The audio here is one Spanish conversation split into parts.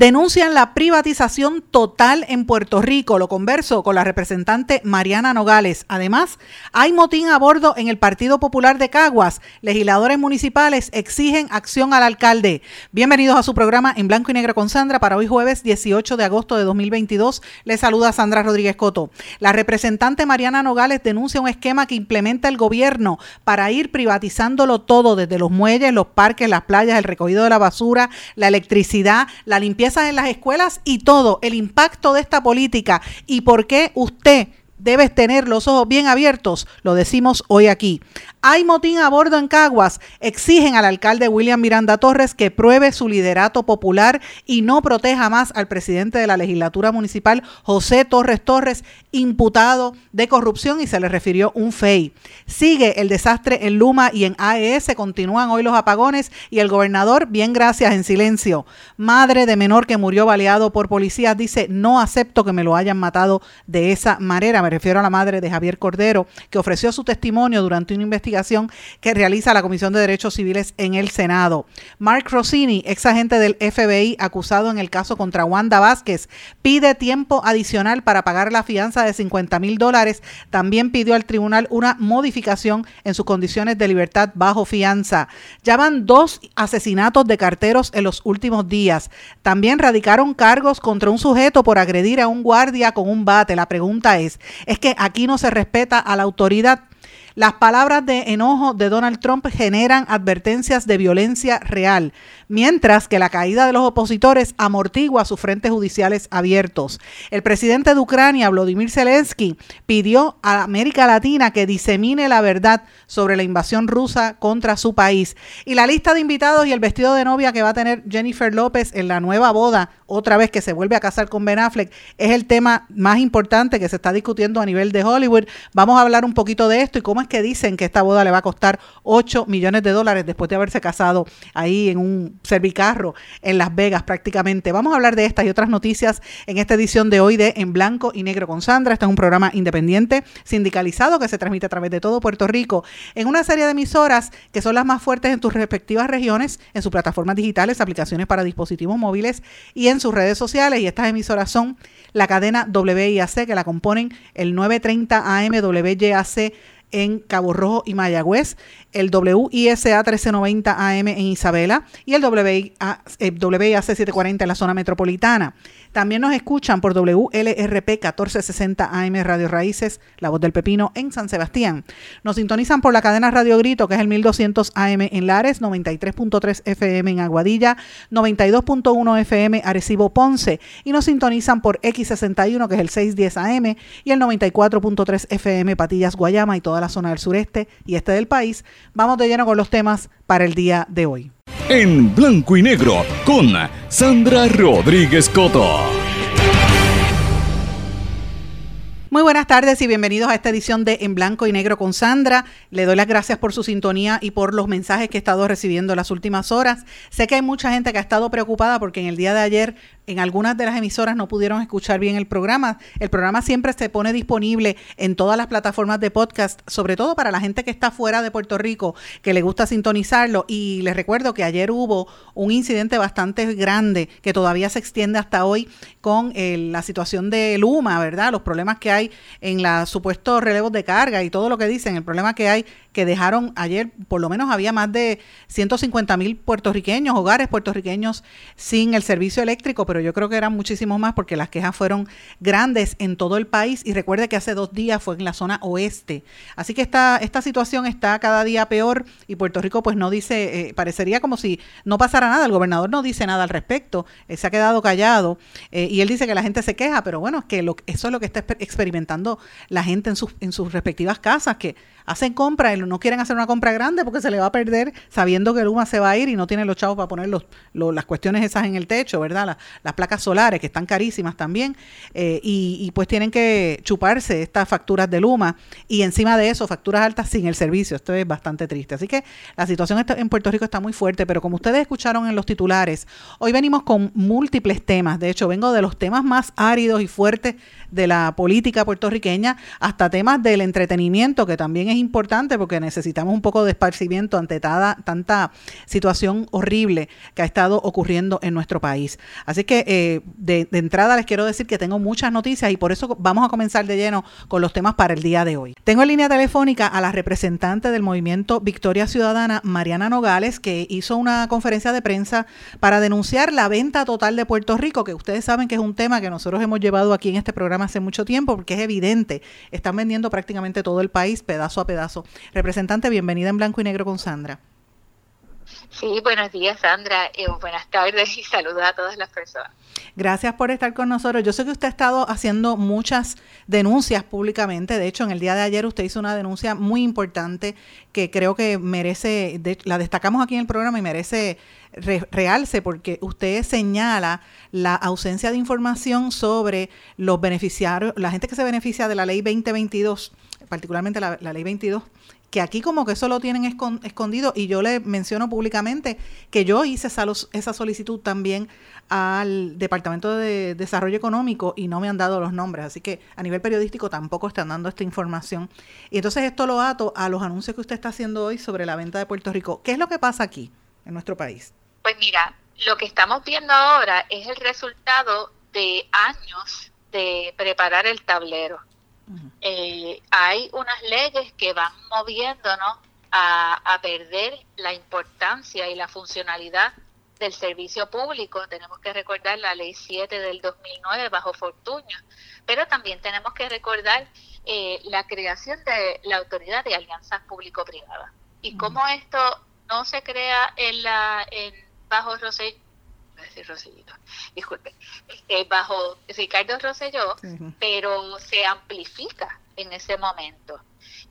Denuncian la privatización total en Puerto Rico. Lo converso con la representante Mariana Nogales. Además, hay motín a bordo en el Partido Popular de Caguas. Legisladores municipales exigen acción al alcalde. Bienvenidos a su programa en blanco y negro con Sandra para hoy jueves 18 de agosto de 2022. Les saluda Sandra Rodríguez Coto. La representante Mariana Nogales denuncia un esquema que implementa el gobierno para ir privatizándolo todo, desde los muelles, los parques, las playas, el recogido de la basura, la electricidad, la limpieza en las escuelas y todo, el impacto de esta política y por qué usted debe tener los ojos bien abiertos, lo decimos hoy aquí. Hay motín a bordo en Caguas. Exigen al alcalde William Miranda Torres que pruebe su liderato popular y no proteja más al presidente de la legislatura municipal, José Torres Torres, imputado de corrupción y se le refirió un FEI. Sigue el desastre en Luma y en AES. Continúan hoy los apagones y el gobernador, bien gracias, en silencio. Madre de menor que murió baleado por policías dice, no acepto que me lo hayan matado de esa manera. Refiero a la madre de Javier Cordero, que ofreció su testimonio durante una investigación que realiza la Comisión de Derechos Civiles en el Senado. Mark Rossini, ex agente del FBI acusado en el caso contra Wanda Vázquez, pide tiempo adicional para pagar la fianza de 50 mil dólares. También pidió al tribunal una modificación en sus condiciones de libertad bajo fianza. Ya van dos asesinatos de carteros en los últimos días. También radicaron cargos contra un sujeto por agredir a un guardia con un bate. La pregunta es, ¿es que aquí no se respeta a la autoridad? Las palabras de enojo de Donald Trump generan advertencias de violencia real mientras que la caída de los opositores amortigua sus frentes judiciales abiertos. El presidente de Ucrania, Vladimir Zelensky, pidió a América Latina que disemine la verdad sobre la invasión rusa contra su país. Y la lista de invitados y el vestido de novia que va a tener Jennifer López en la nueva boda, otra vez que se vuelve a casar con Ben Affleck, es el tema más importante que se está discutiendo a nivel de Hollywood. Vamos a hablar un poquito de esto y cómo es que dicen que esta boda le va a costar 8 millones de dólares después de haberse casado ahí en un Servicarro en Las Vegas prácticamente. Vamos a hablar de estas y otras noticias en esta edición de hoy de En Blanco y Negro con Sandra. Este es un programa independiente, sindicalizado, que se transmite a través de todo Puerto Rico en una serie de emisoras que son las más fuertes en sus respectivas regiones, en sus plataformas digitales, aplicaciones para dispositivos móviles y en sus redes sociales. Y estas emisoras son la cadena WIAC, que la componen el 930 AM WYAC en Cabo Rojo y Mayagüez, el WISA 1390 AM en Isabela y el WIAC 740 en la zona metropolitana. También nos escuchan por WLRP 1460 AM Radio Raíces, La Voz del Pepino en San Sebastián. Nos sintonizan por la cadena Radio Grito, que es el 1200 AM en Lares, 93.3 FM en Aguadilla, 92.1 FM Arecibo Ponce y nos sintonizan por X61, que es el 610 AM y el 94.3 FM Patillas Guayama y toda la zona del sureste y este del país. Vamos de lleno con los temas para el día de hoy en blanco y negro con Sandra Rodríguez Coto. Muy buenas tardes y bienvenidos a esta edición de En Blanco y Negro con Sandra. Le doy las gracias por su sintonía y por los mensajes que he estado recibiendo en las últimas horas. Sé que hay mucha gente que ha estado preocupada porque en el día de ayer en algunas de las emisoras no pudieron escuchar bien el programa. El programa siempre se pone disponible en todas las plataformas de podcast, sobre todo para la gente que está fuera de Puerto Rico, que le gusta sintonizarlo. Y les recuerdo que ayer hubo un incidente bastante grande que todavía se extiende hasta hoy con la situación de Luma, ¿verdad? Los problemas que hay en los supuestos relevos de carga y todo lo que dicen, el problema que hay que dejaron ayer, por lo menos había más de 150 mil puertorriqueños, hogares puertorriqueños sin el servicio eléctrico, pero yo creo que eran muchísimos más porque las quejas fueron grandes en todo el país y recuerde que hace dos días fue en la zona oeste. Así que esta, esta situación está cada día peor y Puerto Rico pues no dice, eh, parecería como si no pasara nada, el gobernador no dice nada al respecto, eh, se ha quedado callado eh, y él dice que la gente se queja, pero bueno, que lo, eso es lo que está experimentando la gente en sus, en sus respectivas casas, que hacen compra y no quieren hacer una compra grande porque se le va a perder sabiendo que el UMA se va a ir y no tienen los chavos para poner los, las cuestiones esas en el techo, ¿verdad? las placas solares que están carísimas también eh, y, pues tienen que chuparse estas facturas de Luma y encima de eso facturas altas sin el servicio. Esto es bastante triste. Así que la situación en Puerto Rico está muy fuerte, pero como ustedes escucharon en los titulares, hoy venimos con múltiples temas. De hecho, vengo de los temas más áridos y fuertes de la política puertorriqueña hasta temas del entretenimiento, que también es importante porque necesitamos un poco de esparcimiento ante tanta situación horrible que ha estado ocurriendo en nuestro país. Así que eh, de, entrada les quiero decir que tengo muchas noticias y por eso vamos a comenzar de lleno con los temas para el día de hoy. Tengo en línea telefónica a la representante del movimiento Victoria Ciudadana, Mariana Nogales, que hizo una conferencia de prensa para denunciar la venta total de Puerto Rico, que ustedes saben que es un tema que nosotros hemos llevado aquí en este programa hace mucho tiempo, porque es evidente, están vendiendo prácticamente todo el país, pedazo a pedazo. Representante, bienvenida en blanco y negro con Sandra. Sí, buenos días Sandra, eh, buenas tardes y saludos a todas las personas. Gracias por estar con nosotros. Yo sé que usted ha estado haciendo muchas denuncias públicamente. De hecho, en el día de ayer usted hizo una denuncia muy importante que creo que merece, la destacamos aquí en el programa y merece realce porque usted señala la ausencia de información sobre los beneficiarios, la gente que se beneficia de la ley 2022, particularmente la, la ley 22 que aquí como que eso lo tienen escondido y yo le menciono públicamente que yo hice esa, esa solicitud también al Departamento de Desarrollo Económico y no me han dado los nombres, así que a nivel periodístico tampoco están dando esta información. Y entonces esto lo ato a los anuncios que usted está haciendo hoy sobre la venta de Puerto Rico. ¿Qué es lo que pasa aquí en nuestro país? Pues mira, lo que estamos viendo ahora es el resultado de años de preparar el tablero. Eh, hay unas leyes que van moviéndonos a, perder la importancia y la funcionalidad del servicio público. Tenemos que recordar la ley 7 del 2009 bajo Fortuño, pero también tenemos que recordar eh, la creación de la autoridad de alianzas público-privadas. Y cómo esto no se crea en la en bajo Rosell decir Rosellito, disculpe, este, bajo Ricardo Rosselló, pero se amplifica en ese momento.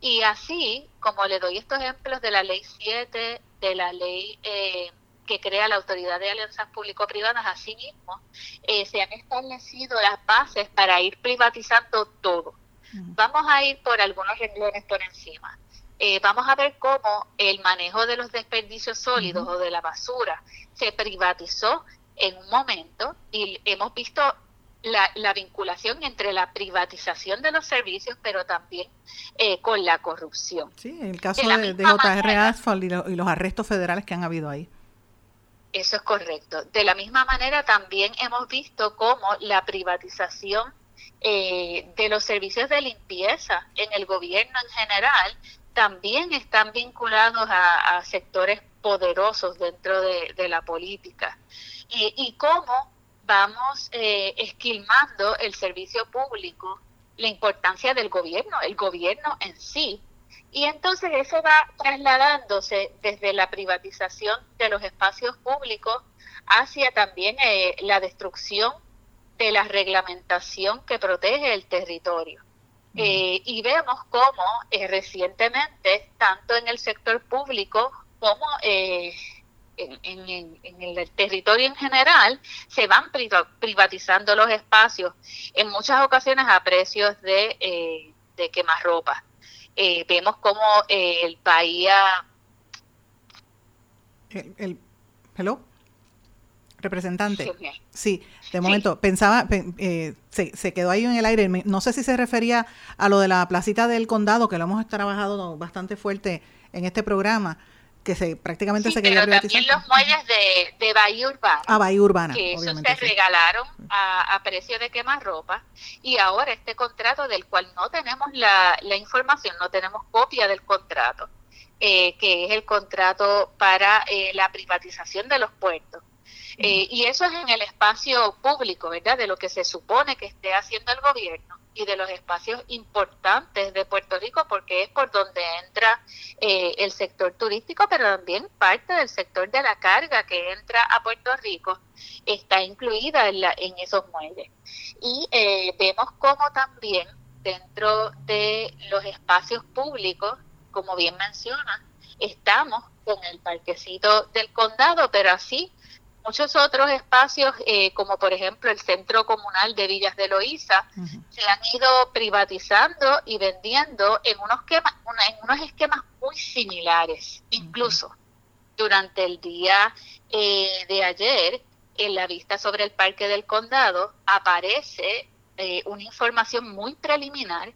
Y así, como le doy estos ejemplos de la ley 7, de la ley eh, que crea la Autoridad de Alianzas Público-Privadas, así mismo, eh, se han establecido las bases para ir privatizando todo. Vamos a ir por algunos renglones por encima. Eh, vamos a ver cómo el manejo de los desperdicios sólidos o de la basura se privatizó en un momento y hemos visto la, vinculación entre la privatización de los servicios, pero también eh, con la corrupción. Sí, el caso de, JR Asphalt y, los arrestos federales que han habido ahí. Eso es correcto. De la misma manera, también hemos visto cómo la privatización eh, de los servicios de limpieza en el gobierno en general también están vinculados a, sectores poderosos dentro de la política y cómo vamos eh, esquilmando el servicio público, la importancia del gobierno, el gobierno en sí. Y entonces eso va trasladándose desde la privatización de los espacios públicos hacia también eh, la destrucción de la reglamentación que protege el territorio. Eh, y vemos cómo recientemente, tanto en el sector público como en, el territorio en general, se van privatizando los espacios, en muchas ocasiones a precios de, eh, de quemarropa. Eh, vemos como eh, el Bahía... El, hello, representante. Sí, de momento, pensaba, eh, se, se, quedó ahí en el aire, no sé si se refería a lo de la placita del condado, que lo hemos trabajado bastante fuerte en este programa, que se prácticamente se quería pero también los muelles de, de Bahía Urbana. Ah, Bahía Urbana. Que eso se regalaron a, a, precio de quemarropa. Y ahora este contrato del cual no tenemos la, la información, no tenemos copia del contrato, eh, que es el contrato para eh, la privatización de los puertos. Eh, y eso es en el espacio público, ¿verdad? De lo que se supone que esté haciendo el gobierno y de los espacios importantes de Puerto Rico, porque es por donde entra eh, el sector turístico, pero también parte del sector de la carga que entra a Puerto Rico está incluida en, la, en esos muelles. Y eh, vemos cómo también dentro de los espacios públicos, como bien menciona, estamos con el parquecito del condado, pero así muchos otros espacios, eh, como por ejemplo el Centro Comunal de Villas de Loíza, se han ido privatizando y vendiendo en unos, en unos esquemas muy similares. Incluso durante el día eh, de ayer, en la vista sobre el Parque del Condado, aparece eh, una información muy preliminar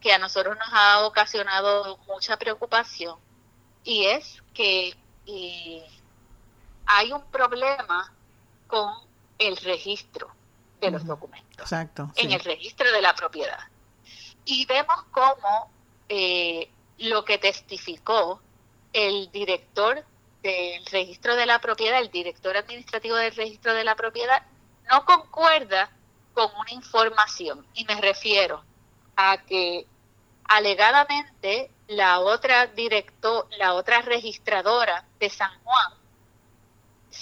que a nosotros nos ha ocasionado mucha preocupación y es que hay un problema con el registro de los documentos. Exacto. En el registro de la propiedad. Y vemos cómo eh, lo que testificó el director del registro de la propiedad, el director administrativo del registro de la propiedad, no concuerda con una información. Y me refiero a que alegadamente la otra director, la otra registradora de San Juan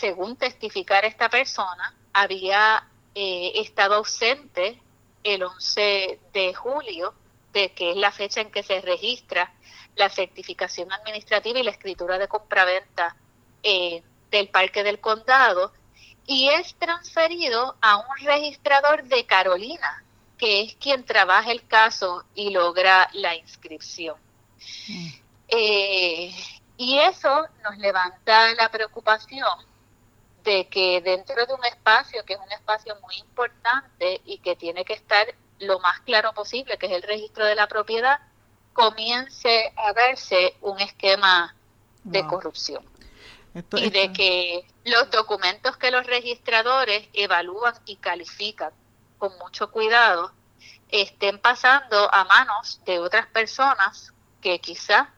según testificar esta persona, había eh, estado ausente el 11 de julio, de que es la fecha en que se registra la certificación administrativa y la escritura de compraventa eh, del Parque del Condado, y es transferido a un registrador de Carolina, que es quien trabaja el caso y logra la inscripción. Mm. Eh, y eso nos levanta la preocupación de que dentro de un espacio, que es un espacio muy importante y que tiene que estar lo más claro posible, que es el registro de la propiedad, comience a verse un esquema de corrupción. y de que los documentos que los registradores evalúan y califican con mucho cuidado estén pasando a manos de otras personas que quizá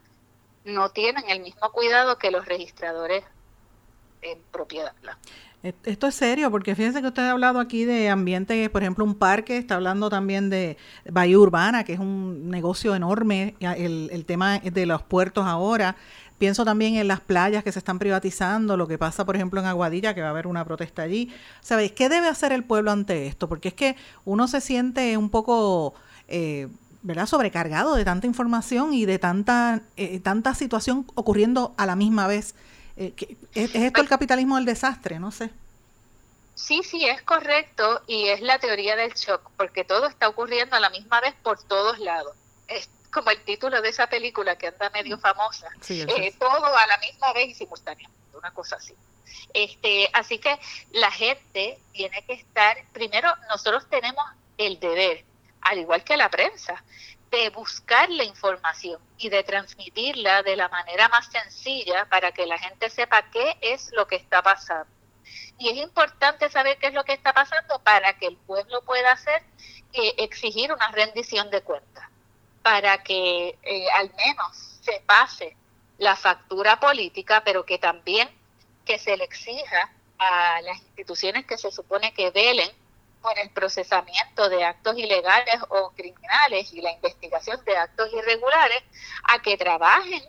no tienen el mismo cuidado que los registradores en propiedad. Esto es serio, porque fíjense que usted ha hablado aquí de ambiente, por ejemplo, un parque, está hablando también de Bahía Urbana, que es un negocio enorme, el, el tema de los puertos ahora. Pienso también en las playas que se están privatizando, lo que pasa, por ejemplo, en Aguadilla, que va a haber una protesta allí. ¿Sabéis qué debe hacer el pueblo ante esto? Porque es que uno se siente un poco... Eh, ¿verdad? sobrecargado de tanta información y de tanta, eh, tanta situación ocurriendo a la misma vez. Eh, ¿Es, esto el capitalismo del desastre? No sé. Sí, sí, es correcto y es la teoría del shock, porque todo está ocurriendo a la misma vez por todos lados. Es como el título de esa película que anda medio famosa. Eh, todo a la misma vez y simultáneamente, una cosa así. Este, así que la gente tiene que estar, primero nosotros tenemos el deber, al igual que la prensa, de buscar la información y de transmitirla de la manera más sencilla para que la gente sepa qué es lo que está pasando. Y es importante saber qué es lo que está pasando para que el pueblo pueda hacer eh, exigir una rendición de cuentas, para que eh, al menos se pase la factura política, pero que también que se le exija a las instituciones que se supone que velen por el procesamiento de actos ilegales o criminales y la investigación de actos irregulares a que trabajen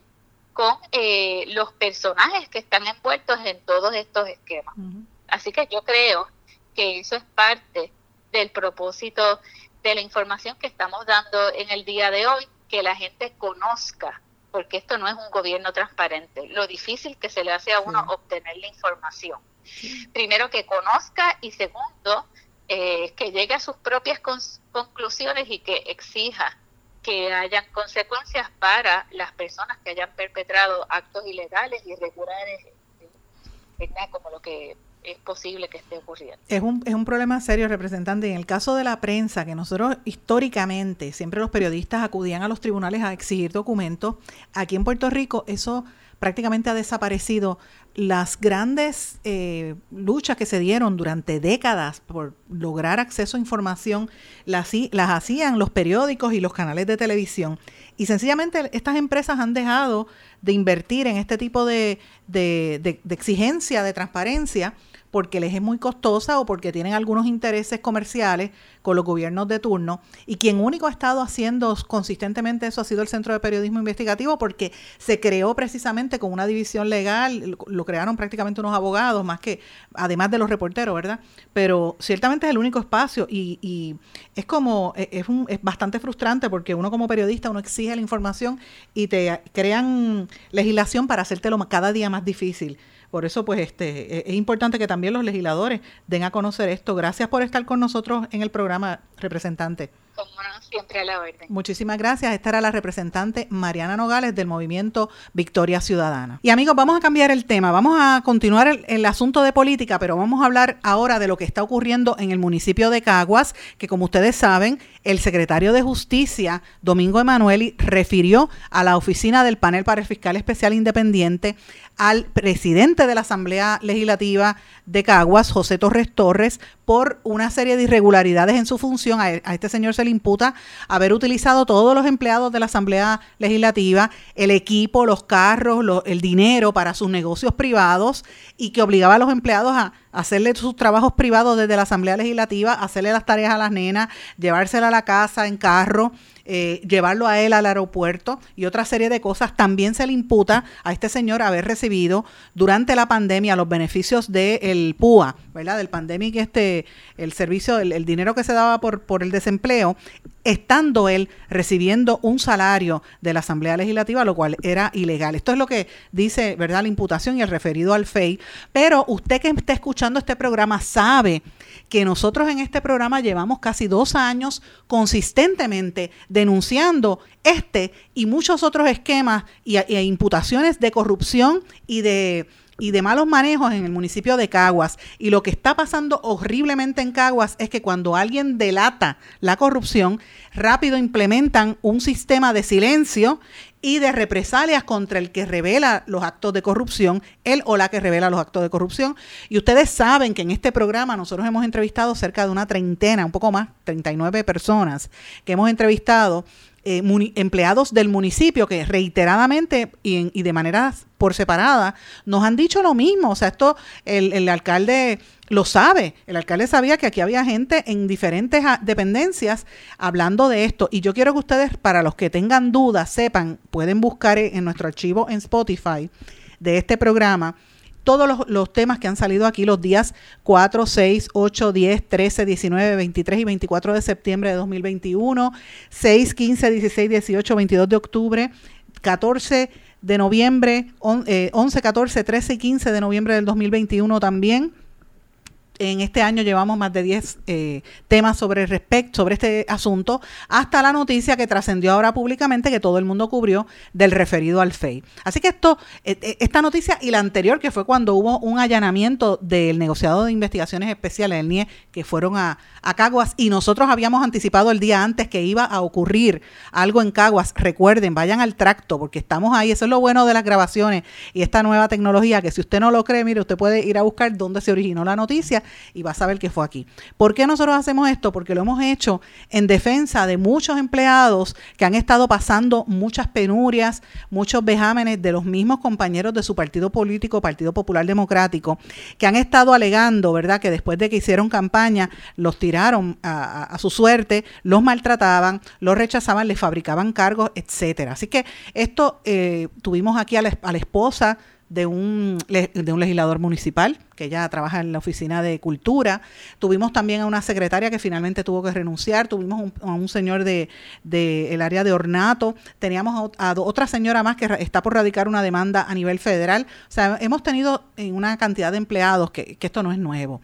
con eh, los personajes que están envueltos en todos estos esquemas. Así que yo creo que eso es parte del propósito de la información que estamos dando en el día de hoy, que la gente conozca, porque esto no es un gobierno transparente, lo difícil que se le hace a uno obtener la información. Primero que conozca y segundo eh, que llegue a sus propias conclusiones y que exija que hayan consecuencias para las personas que hayan perpetrado actos ilegales, irregulares, como lo que es posible que esté ocurriendo. Es un, es un problema serio, representante. En el caso de la prensa, que nosotros históricamente, siempre los periodistas acudían a los tribunales a exigir documentos, aquí en Puerto Rico eso prácticamente ha desaparecido. Las grandes eh, luchas que se dieron durante décadas por lograr acceso a información las, las hacían los periódicos y los canales de televisión. Y sencillamente estas empresas han dejado de invertir en este tipo de, de, exigencia, de transparencia, porque les es muy costosa o porque tienen algunos intereses comerciales con los gobiernos de turno. Y quien único ha estado haciendo consistentemente eso ha sido el Centro de Periodismo Investigativo porque se creó precisamente con una división legal, lo crearon prácticamente unos abogados, más que, además de los reporteros, ¿verdad? Pero ciertamente es el único espacio y, y es como, e, es, un, es bastante frustrante porque uno como periodista, uno exige la información y te crean legislación para hacértelo cada día más difícil. Por eso, pues, este, e, es importante que también los legisladores den a conocer esto. Gracias por estar con nosotros en el programa, representante. Como siempre a la orden. Muchísimas gracias. Esta era la representante Mariana Nogales del movimiento Victoria Ciudadana. Y amigos, vamos a cambiar el tema. Vamos a continuar el, asunto de política, pero vamos a hablar ahora de lo que está ocurriendo en el municipio de Caguas, que como ustedes saben, el secretario de Justicia, Domingo Emanueli, refirió a la oficina del panel para el fiscal especial independiente al presidente de la Asamblea Legislativa de Caguas, José Torres Torres, por una serie de irregularidades en su función. A, este señor le imputa haber utilizado todos los empleados de la Asamblea Legislativa, el equipo, los carros, el dinero para sus negocios privados y que obligaba a los empleados a hacerle sus trabajos privados desde la Asamblea Legislativa, hacerle las tareas a las nenas, llevársela a la casa en carro eh, llevarlo a él al aeropuerto y otra serie de cosas. También se le imputa a este señor haber recibido durante la pandemia los beneficios del PUA, ¿verdad? Del pandemic, este, el servicio, el, el dinero que se daba por, por el desempleo, estando él recibiendo un salario de la Asamblea Legislativa, lo cual era ilegal. Esto es lo que dice, ¿verdad?, la imputación y el referido al FEI. Pero usted que está escuchando este programa sabe que nosotros en este programa llevamos casi dos años consistentemente denunciando este y muchos otros esquemas y, e imputaciones de corrupción y de y de malos manejos en el municipio de Caguas. Y lo que está pasando horriblemente en Caguas es que cuando alguien delata la corrupción, rápido implementan un sistema de silencio y de represalias contra el que revela los actos de corrupción, él o la que revela los actos de corrupción. Y ustedes saben que en este programa nosotros hemos entrevistado cerca de una treintena, un poco más, 39 personas que hemos entrevistado eh, empleados del municipio que reiteradamente y, de manera por separada nos han dicho lo mismo. O sea, esto el, el, alcalde lo sabe. El alcalde sabía que aquí había gente en diferentes ah, dependencias hablando de esto. Y yo quiero que ustedes, para los que tengan dudas, sepan, pueden buscar en nuestro archivo en Spotify de este programa todos los, temas que han salido aquí los días 4, 6, 8, 10, 13, 19, 23 y 24 de septiembre de 2021, 6, 15, 16, 18, 22 de octubre, 14 de noviembre, 11, 14, 13 y 15 de noviembre del 2021 también en este año llevamos más de 10 eh, temas sobre respecto sobre este asunto, hasta la noticia que trascendió ahora públicamente que todo el mundo cubrió del referido al FEI. Así que esto, e, e, esta noticia y la anterior, que fue cuando hubo un allanamiento del negociado de investigaciones especiales, el NIE, que fueron a, a Caguas, y nosotros habíamos anticipado el día antes que iba a ocurrir algo en Caguas. Recuerden, vayan al tracto, porque estamos ahí. Eso es lo bueno de las grabaciones y esta nueva tecnología, que si usted no lo cree, mire, usted puede ir a buscar dónde se originó la noticia y va a saber que fue aquí. ¿Por qué nosotros hacemos esto? Porque lo hemos hecho en defensa de muchos empleados que han estado pasando muchas penurias, muchos vejámenes de los mismos compañeros de su partido político, Partido Popular Democrático, que han estado alegando, ¿verdad?, que después de que hicieron campaña los tiraron a, su suerte, los maltrataban, los rechazaban, les fabricaban cargos, etcétera. Así que esto eh, tuvimos aquí a la, esposa de un legislador municipal que ya trabaja en la oficina de cultura. Tuvimos también a una secretaria que finalmente tuvo que renunciar. Tuvimos a un señor de, área de ornato. Teníamos a, otra señora más que está por radicar una demanda a nivel federal. O sea, hemos tenido una cantidad de empleados que, que esto no es nuevo.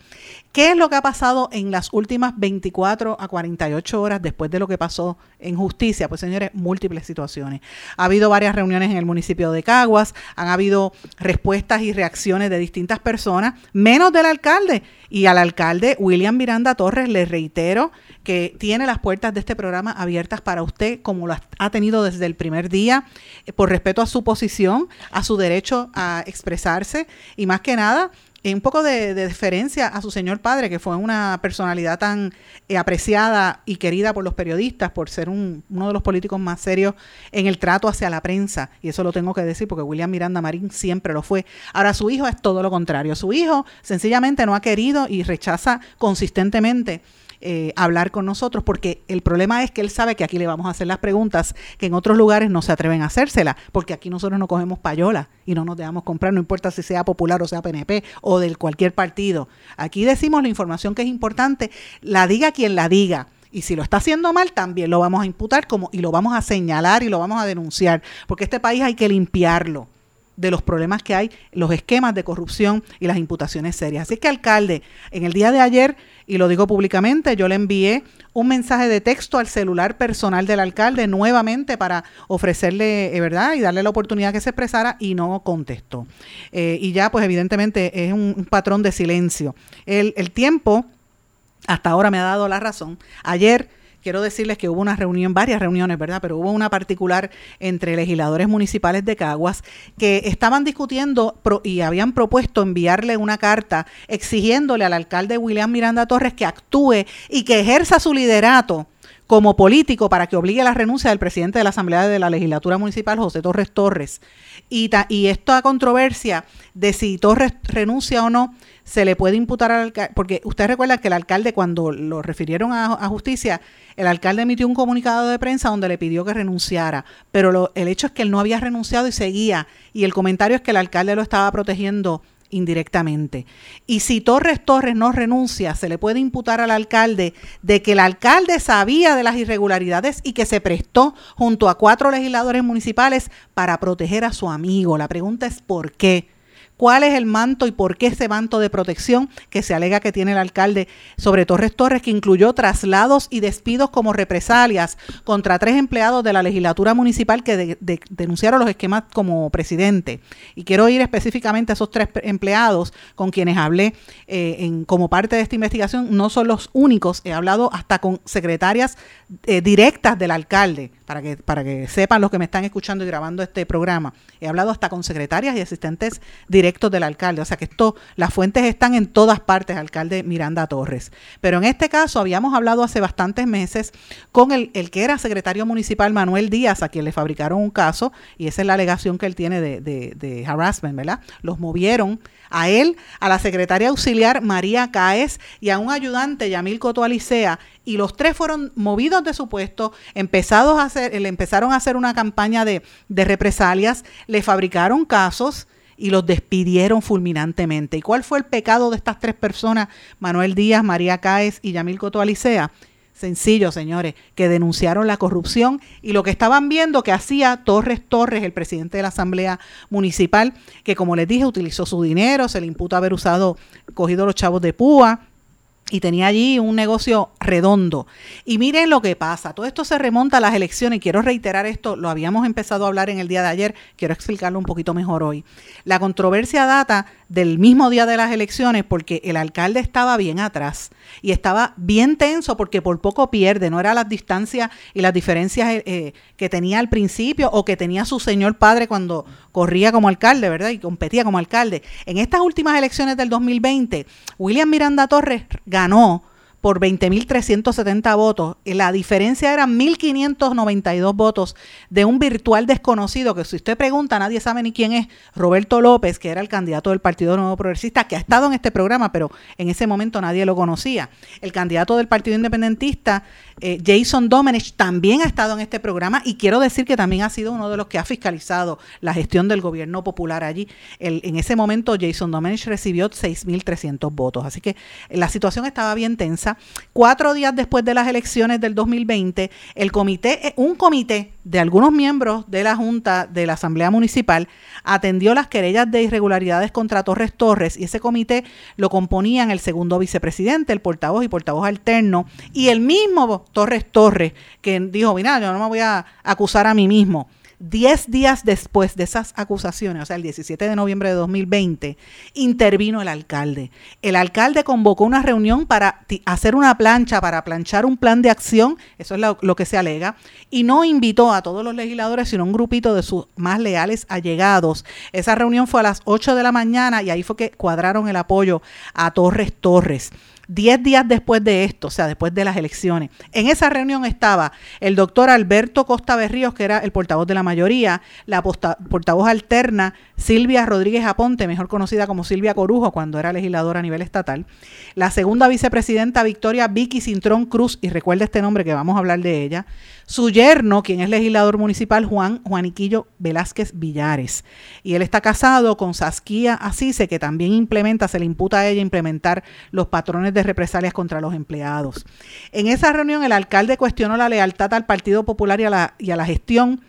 ¿Qué es lo que ha pasado en las últimas 24 a 48 horas después de lo que pasó en justicia? Pues señores, múltiples situaciones. Ha habido varias reuniones en el municipio de Caguas, han habido respuestas y reacciones de distintas personas, menos del alcalde. Y al alcalde William Miranda Torres le reitero que tiene las puertas de este programa abiertas para usted, como lo ha tenido desde el primer día, eh, por respeto a su posición, a su derecho a expresarse y más que nada un poco de, deferencia a su señor padre, que fue una personalidad tan eh, apreciada y querida por los periodistas, por ser uno de los políticos más serios en el trato hacia la prensa. Y eso lo tengo que decir porque William Miranda Marín siempre lo fue. Ahora, su hijo es todo lo contrario. Su hijo sencillamente no ha querido y rechaza consistentemente eh, hablar con nosotros, porque el problema es que él sabe que aquí le vamos a hacer las preguntas que en otros lugares no se atreven a hacérselas, porque aquí nosotros no cogemos payola y no nos dejamos comprar, no importa si sea popular o sea PNP o del cualquier partido. Aquí decimos la información que es importante, la diga quien la diga. Y si lo está haciendo mal, también lo vamos a imputar como, y lo vamos a señalar y lo vamos a denunciar, porque este país hay que limpiarlo de los problemas que hay, los esquemas de corrupción y las imputaciones serias. Así que, alcalde, en el día de ayer, y lo digo públicamente, yo le envié un mensaje de texto al celular personal del alcalde nuevamente para ofrecerle, eh, ¿verdad? Y darle la oportunidad que se expresara y no contestó. Eh, y ya, pues evidentemente es un, patrón de silencio. El, el tiempo hasta ahora me ha dado la razón. Ayer quiero decirles que hubo una reunión, varias reuniones, ¿verdad? Pero hubo una particular entre legisladores municipales de Caguas que estaban discutiendo y habían propuesto enviarle una carta exigiéndole al alcalde William Miranda Torres que actúe y que ejerza su liderato como político para que obligue a la renuncia del presidente de la Asamblea de la Legislatura Municipal, José Torres Torres. Y, esta controversia de si Torres renuncia o no, se le puede imputar al alcalde, porque usted recuerda que el alcalde cuando lo refirieron a, justicia, el alcalde emitió un comunicado de prensa donde le pidió que renunciara, pero el hecho es que él no había renunciado y seguía, y el comentario es que el alcalde lo estaba protegiendo indirectamente. Y si Torres Torres no renuncia, se le puede imputar al alcalde de que el alcalde sabía de las irregularidades y que se prestó junto a cuatro legisladores municipales para proteger a su amigo. La pregunta es ¿por qué? Cuál es el manto y por qué ese manto de protección que se alega que tiene el alcalde sobre Torres Torres, que incluyó traslados y despidos como represalias contra tres empleados de la legislatura municipal que denunciaron los esquemas como presidente. Y quiero ir específicamente a esos tres empleados con quienes hablé eh, como parte de esta investigación. No son los únicos, he hablado hasta con secretarias eh, directas del alcalde, para que, para que sepan los que me están escuchando y grabando este programa. He hablado hasta con secretarias y asistentes del alcalde. O sea que esto, las fuentes están en todas partes, alcalde Miranda Torres. Pero en este caso habíamos hablado hace bastantes meses con el, el que era secretario municipal Manuel Díaz, a quien le fabricaron un caso, y esa es la alegación que él tiene de, de, de harassment, ¿verdad? Los movieron a él, a la secretaria auxiliar María Caes y a un ayudante Yamil Coto Alicea y los tres fueron movidos de su puesto, empezados a hacer, le empezaron a hacer una campaña de, de represalias, le fabricaron casos y los despidieron fulminantemente. ¿Y cuál fue el pecado de estas tres personas, Manuel Díaz, María Caes y Yamil Coto Alicea? Sencillo, señores, que denunciaron la corrupción y lo que estaban viendo que hacía Torres Torres, el presidente de la Asamblea Municipal, que como les dije, utilizó su dinero, se le imputa haber usado, cogido los chavos de púa, y tenía allí un negocio redondo. Y miren lo que pasa, todo esto se remonta a las elecciones, y quiero reiterar esto, lo habíamos empezado a hablar en el día de ayer, quiero explicarlo un poquito mejor hoy. La controversia data del mismo día de las elecciones porque el alcalde estaba bien atrás y estaba bien tenso porque por poco pierde, no era las distancias y las diferencias eh, eh, que tenía al principio o que tenía su señor padre cuando corría como alcalde, ¿verdad? Y competía como alcalde. En estas últimas elecciones del 2020, William Miranda Torres ganó ganó por 20.370 votos. La diferencia era 1.592 votos de un virtual desconocido, que si usted pregunta, nadie sabe ni quién es, Roberto López, que era el candidato del Partido Nuevo Progresista, que ha estado en este programa, pero en ese momento nadie lo conocía. El candidato del Partido Independentista, eh, Jason Domenech, también ha estado en este programa y quiero decir que también ha sido uno de los que ha fiscalizado la gestión del gobierno popular allí. en ese momento, Jason Domenech recibió 6.300 votos. Así que la situación estaba bien tensa Cuatro días después de las elecciones del 2020, el comité, eh, un comité de algunos miembros de la Junta de la Asamblea Municipal atendió las querellas de irregularidades contra Torres Torres y ese comité lo componían el segundo vicepresidente, el portavoz y portavoz alterno y el mismo Torres Torres que dijo, mira, yo no me voy a acusar a mí mismo Diez días después de esas acusaciones, o sea, el 17 de noviembre de 2020, intervino el alcalde. El alcalde convocó una reunión para hacer una plancha, para planchar un plan de acción, eso es lo, que se alega, y no invitó a todos los legisladores, sino un grupito de sus más leales allegados. Esa reunión fue a las 8 de la mañana y ahí fue que cuadraron el apoyo a Torres Torres. Diez días después de esto, o sea, después de las elecciones, en esa reunión estaba el doctor Alberto Costa Berríos, que era el portavoz de la mayoría, la portavoz alterna Silvia Rodríguez Aponte, mejor conocida como Silvia Corujo cuando era legisladora a nivel estatal, la segunda vicepresidenta Victoria Vicky Cintrón Cruz, y recuerda este nombre que vamos a hablar de ella, su yerno, quien es legislador municipal, Juan Juaniquillo Velázquez Villares. Y él está casado con Saskia Asise, que también implementa, se le imputa a ella implementar los patrones de represalias contra los empleados. En esa reunión el alcalde cuestionó la lealtad al Partido Popular y a la, y a la gestión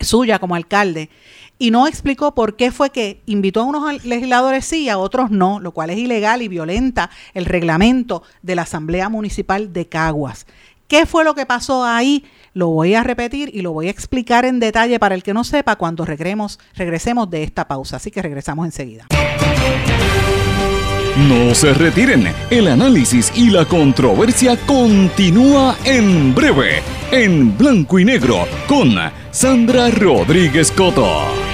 suya como alcalde y no explicó por qué fue que invitó a unos legisladores sí y a otros no, lo cual es ilegal y violenta el reglamento de la Asamblea Municipal de Caguas. ¿Qué fue lo que pasó ahí? Lo voy a repetir y lo voy a explicar en detalle para el que no sepa cuando regresemos, regresemos de esta pausa. Así que regresamos enseguida. No se retiren, el análisis y la controversia continúa en breve, en blanco y negro, con Sandra Rodríguez Coto.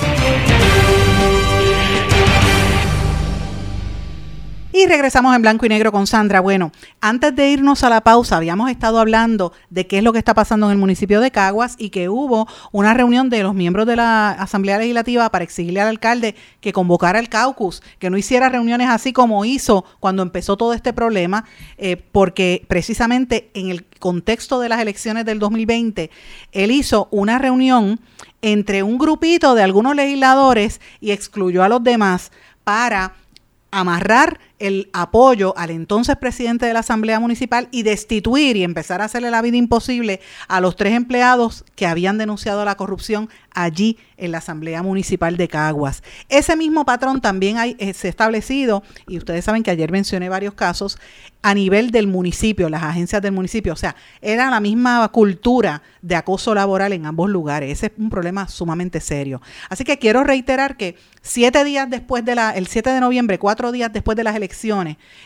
Y regresamos en blanco y negro con Sandra. Bueno, antes de irnos a la pausa, habíamos estado hablando de qué es lo que está pasando en el municipio de Caguas y que hubo una reunión de los miembros de la Asamblea Legislativa para exigirle al alcalde que convocara el caucus, que no hiciera reuniones así como hizo cuando empezó todo este problema, eh, porque precisamente en el contexto de las elecciones del 2020, él hizo una reunión entre un grupito de algunos legisladores y excluyó a los demás para amarrar el apoyo al entonces presidente de la Asamblea Municipal y destituir y empezar a hacerle la vida imposible a los tres empleados que habían denunciado la corrupción allí en la Asamblea Municipal de Caguas. Ese mismo patrón también hay, eh, se ha establecido, y ustedes saben que ayer mencioné varios casos, a nivel del municipio, las agencias del municipio. O sea, era la misma cultura de acoso laboral en ambos lugares. Ese es un problema sumamente serio. Así que quiero reiterar que siete días después de la, el 7 de noviembre, cuatro días después de las elecciones,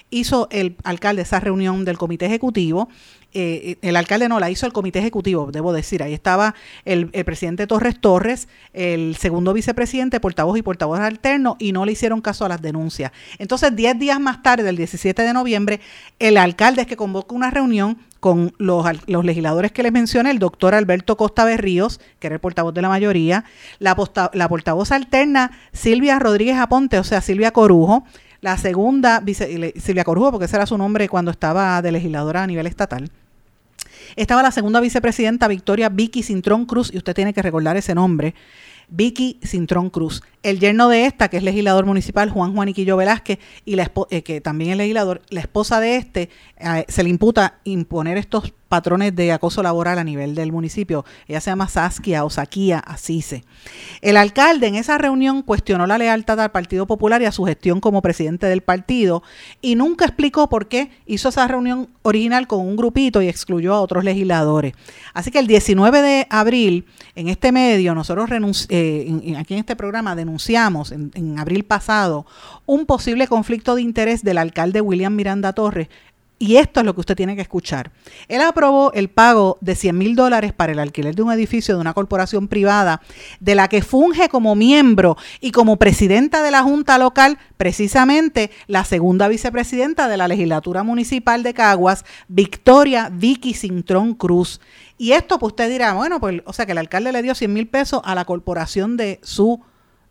hizo el alcalde esa reunión del comité ejecutivo eh, el alcalde no la hizo el comité ejecutivo, debo decir. Ahí estaba el, presidente Torres Torres, el segundo vicepresidente, portavoz y portavoz alterno, y no le hicieron caso a las denuncias. Entonces, diez días más tarde, el 17 de noviembre, el alcalde es que convoca una reunión con los, legisladores que les mencioné, el doctor Alberto Costa Berríos, que era el portavoz de la mayoría, la, la portavoz alterna Silvia Rodríguez Aponte, o sea, Silvia Corujo, la segunda, Silvia Corujo, porque ese era su nombre cuando estaba de legisladora a nivel estatal, estaba la segunda vicepresidenta Victoria Vicky Cintrón Cruz, y usted tiene que recordar ese nombre. Vicky Cintrón Cruz. El yerno de esta, que es legislador municipal, Juan Juaniquillo Velázquez, y la eh, que también es legislador, la esposa de este, eh, se le imputa imponer estos patrones de acoso laboral a nivel del municipio. Ella se llama Saskia o Sakia Asise. El alcalde en esa reunión cuestionó la lealtad al Partido Popular y a su gestión como presidente del partido y nunca explicó por qué hizo esa reunión original con un grupito y excluyó a otros legisladores. Así que el 19 de abril, en este medio, nosotros eh, aquí en este programa denunciamos en, en abril pasado un posible conflicto de interés del alcalde William Miranda Torres y esto es lo que usted tiene que escuchar. Él aprobó el pago de 100 mil dólares para el alquiler de un edificio de una corporación privada de la que funge como miembro y como presidenta de la Junta Local, precisamente la segunda vicepresidenta de la legislatura municipal de Caguas, Victoria Vicky Cintrón Cruz. Y esto, pues usted dirá, bueno, pues, o sea que el alcalde le dio 100 mil pesos a la corporación de su,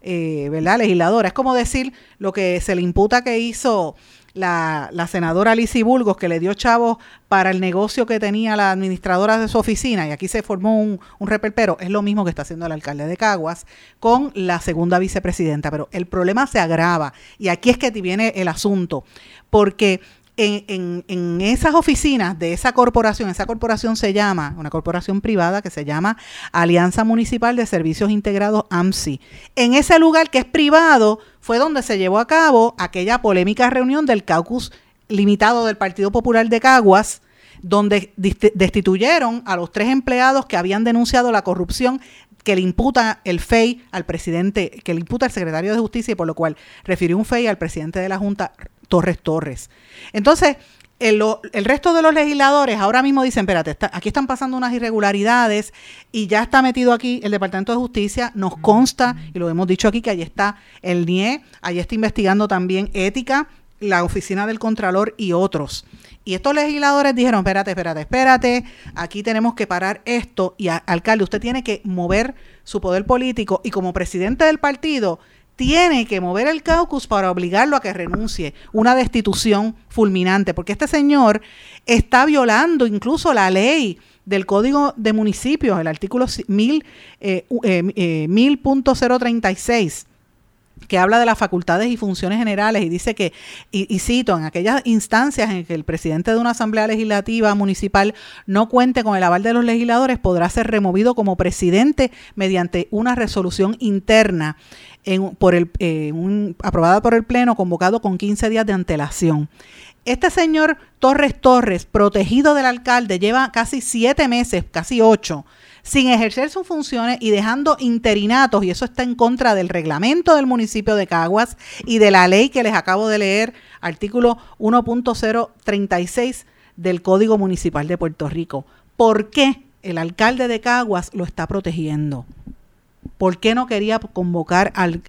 eh, ¿verdad?, legisladora. Es como decir lo que se le imputa que hizo la, la senadora Lizy Bulgos, que le dio chavos para el negocio que tenía la administradora de su oficina, y aquí se formó un, un reperpero, es lo mismo que está haciendo el alcalde de Caguas con la segunda vicepresidenta. Pero el problema se agrava, y aquí es que viene el asunto, porque en, esas oficinas de esa corporación, esa corporación se llama, una corporación privada que se llama Alianza Municipal de Servicios Integrados AMSI. En ese lugar que es privado fue donde se llevó a cabo aquella polémica reunión del caucus limitado del Partido Popular de Caguas, donde destituyeron a los tres empleados que habían denunciado la corrupción que le imputa el FEI al presidente, que le imputa al secretario de Justicia y por lo cual refirió un FEI al presidente de la Junta, Torres Torres. Entonces, el, resto de los legisladores ahora mismo dicen, espérate, aquí están pasando unas irregularidades y ya está metido aquí el Departamento de Justicia, nos consta, y lo hemos dicho aquí, que allí está el NIE, allí está investigando también ética, la Oficina del Contralor y otros. Y estos legisladores dijeron, espérate, espérate, espérate, aquí tenemos que parar esto y alcalde, usted tiene que mover su poder político y como presidente del partido tiene que mover el caucus para obligarlo a que renuncie, una destitución fulminante, porque este señor está violando incluso la ley del Código de Municipios, el artículo 1000.036. Eh, eh, eh que habla de las facultades y funciones generales y dice que, y, cito, en aquellas instancias en que el presidente de una asamblea legislativa municipal no cuente con el aval de los legisladores, podrá ser removido como presidente mediante una resolución interna en, por el, eh, aprobada por el Pleno, convocado con 15 días de antelación. Este señor Torres Torres, protegido del alcalde, lleva casi siete meses, casi ocho, sin ejercer sus funciones y dejando interinatos, y eso está en contra del reglamento del municipio de Caguas y de la ley que les acabo de leer, artículo 1.036 del Código Municipal de Puerto Rico. ¿Por qué el alcalde de Caguas lo está protegiendo? ¿Por qué no quería convocar al,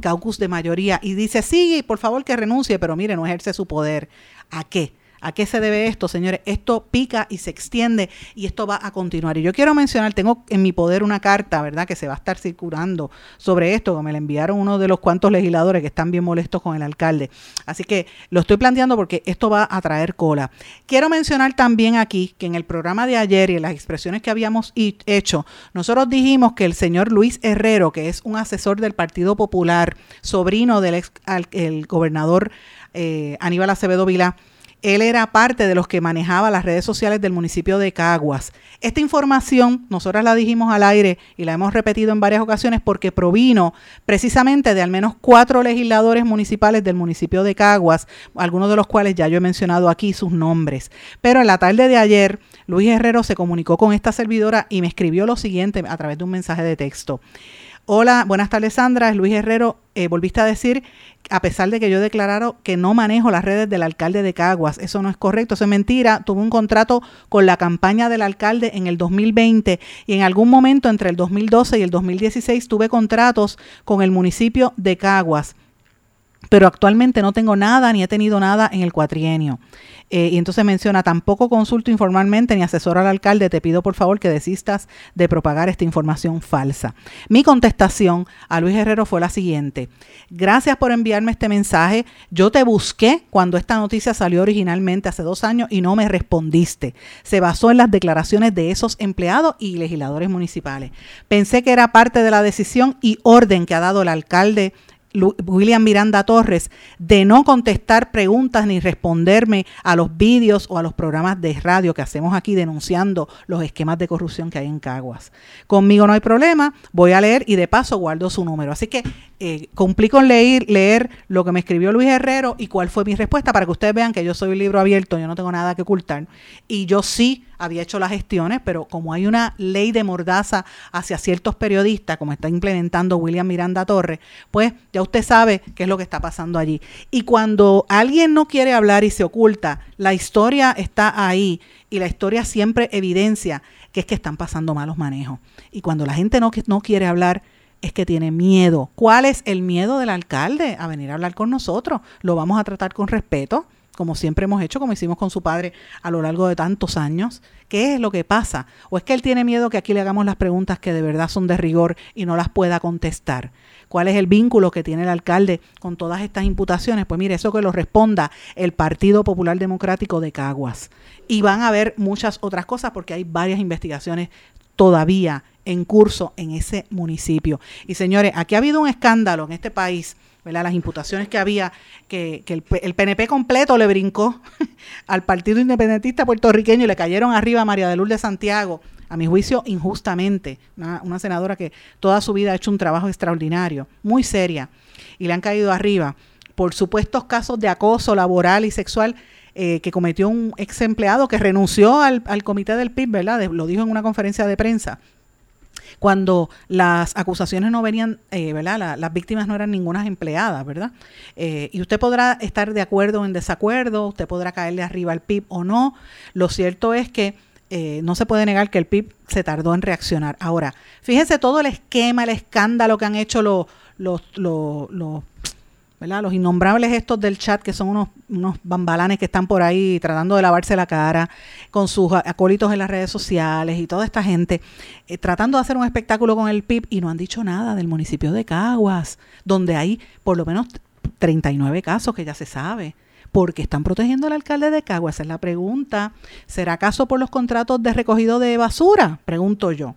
caucus de mayoría? Y dice, sí, por favor que renuncie, pero mire, no ejerce su poder. ¿A qué? ¿A qué se debe esto, señores? Esto pica y se extiende y esto va a continuar. Y yo quiero mencionar, tengo en mi poder una carta, ¿verdad?, que se va a estar circulando sobre esto, que me la enviaron uno de los cuantos legisladores que están bien molestos con el alcalde. Así que lo estoy planteando porque esto va a traer cola. Quiero mencionar también aquí que en el programa de ayer y en las expresiones que habíamos hecho, nosotros dijimos que el señor Luis Herrero, que es un asesor del Partido Popular, sobrino del ex el gobernador eh, Aníbal Acevedo Vilá, él era parte de los que manejaba las redes sociales del municipio de Caguas. Esta información, nosotras la dijimos al aire y la hemos repetido en varias ocasiones porque provino precisamente de al menos cuatro legisladores municipales del municipio de Caguas, algunos de los cuales ya yo he mencionado aquí sus nombres. Pero en la tarde de ayer, Luis Herrero se comunicó con esta servidora y me escribió lo siguiente a través de un mensaje de texto. Hola, buenas tardes Sandra, es Luis Herrero. Eh, volviste a decir, a pesar de que yo declararon que no manejo las redes del alcalde de Caguas, eso no es correcto, eso es mentira. Tuve un contrato con la campaña del alcalde en el 2020 y en algún momento entre el 2012 y el 2016 tuve contratos con el municipio de Caguas pero actualmente no tengo nada ni he tenido nada en el cuatrienio. Eh, y entonces menciona, tampoco consulto informalmente ni asesoro al alcalde, te pido por favor que desistas de propagar esta información falsa. Mi contestación a Luis Herrero fue la siguiente, gracias por enviarme este mensaje, yo te busqué cuando esta noticia salió originalmente hace dos años y no me respondiste. Se basó en las declaraciones de esos empleados y legisladores municipales. Pensé que era parte de la decisión y orden que ha dado el alcalde William Miranda Torres de no contestar preguntas ni responderme a los vídeos o a los programas de radio que hacemos aquí denunciando los esquemas de corrupción que hay en Caguas. Conmigo no hay problema, voy a leer y de paso guardo su número. Así que eh, cumplí con leer, leer lo que me escribió Luis Herrero y cuál fue mi respuesta para que ustedes vean que yo soy un libro abierto, yo no tengo nada que ocultar. Y yo sí había hecho las gestiones, pero como hay una ley de mordaza hacia ciertos periodistas, como está implementando William Miranda Torres, pues ya usted sabe qué es lo que está pasando allí. Y cuando alguien no quiere hablar y se oculta, la historia está ahí y la historia siempre evidencia que es que están pasando malos manejos. Y cuando la gente no, no quiere hablar, es que tiene miedo. ¿Cuál es el miedo del alcalde a venir a hablar con nosotros? Lo vamos a tratar con respeto como siempre hemos hecho, como hicimos con su padre a lo largo de tantos años? ¿Qué es lo que pasa? ¿O es que él tiene miedo que aquí le hagamos las preguntas que de verdad son de rigor y no las pueda contestar? ¿Cuál es el vínculo que tiene el alcalde con todas estas imputaciones? Pues mire, eso que lo responda el Partido Popular Democrático de Caguas. Y van a haber muchas otras cosas porque hay varias investigaciones todavía en curso en ese municipio. Y señores, aquí ha habido un escándalo en este país las imputaciones que había, que, el, PNP completo le brincó al Partido Independentista puertorriqueño y le cayeron arriba a María de Lourdes de Santiago, a mi juicio injustamente, una, senadora que toda su vida ha hecho un trabajo extraordinario, muy seria, y le han caído arriba por supuestos casos de acoso laboral y sexual eh, que cometió un ex empleado que renunció al comité del PIB, ¿verdad? lo dijo en una conferencia de prensa cuando las acusaciones no venían, eh, ¿verdad? las víctimas no eran ninguna empleadas, ¿verdad? Eh, y usted podrá estar de acuerdo o en desacuerdo, usted podrá caerle arriba al PIB o no. Lo cierto es que eh, no se puede negar que el PIB se tardó en reaccionar. Ahora, fíjense todo el esquema, el escándalo que han hecho los, los, los los innombrables estos del chat, que son unos, unos bambalanes que están por ahí tratando de lavarse la cara, con sus acólitos en las redes sociales y toda esta gente, eh, tratando de hacer un espectáculo con el PIB y no han dicho nada del municipio de Caguas, donde hay por lo menos 39 casos que ya se sabe. porque están protegiendo al alcalde de Caguas? Esa es la pregunta. ¿Será acaso por los contratos de recogido de basura? Pregunto yo.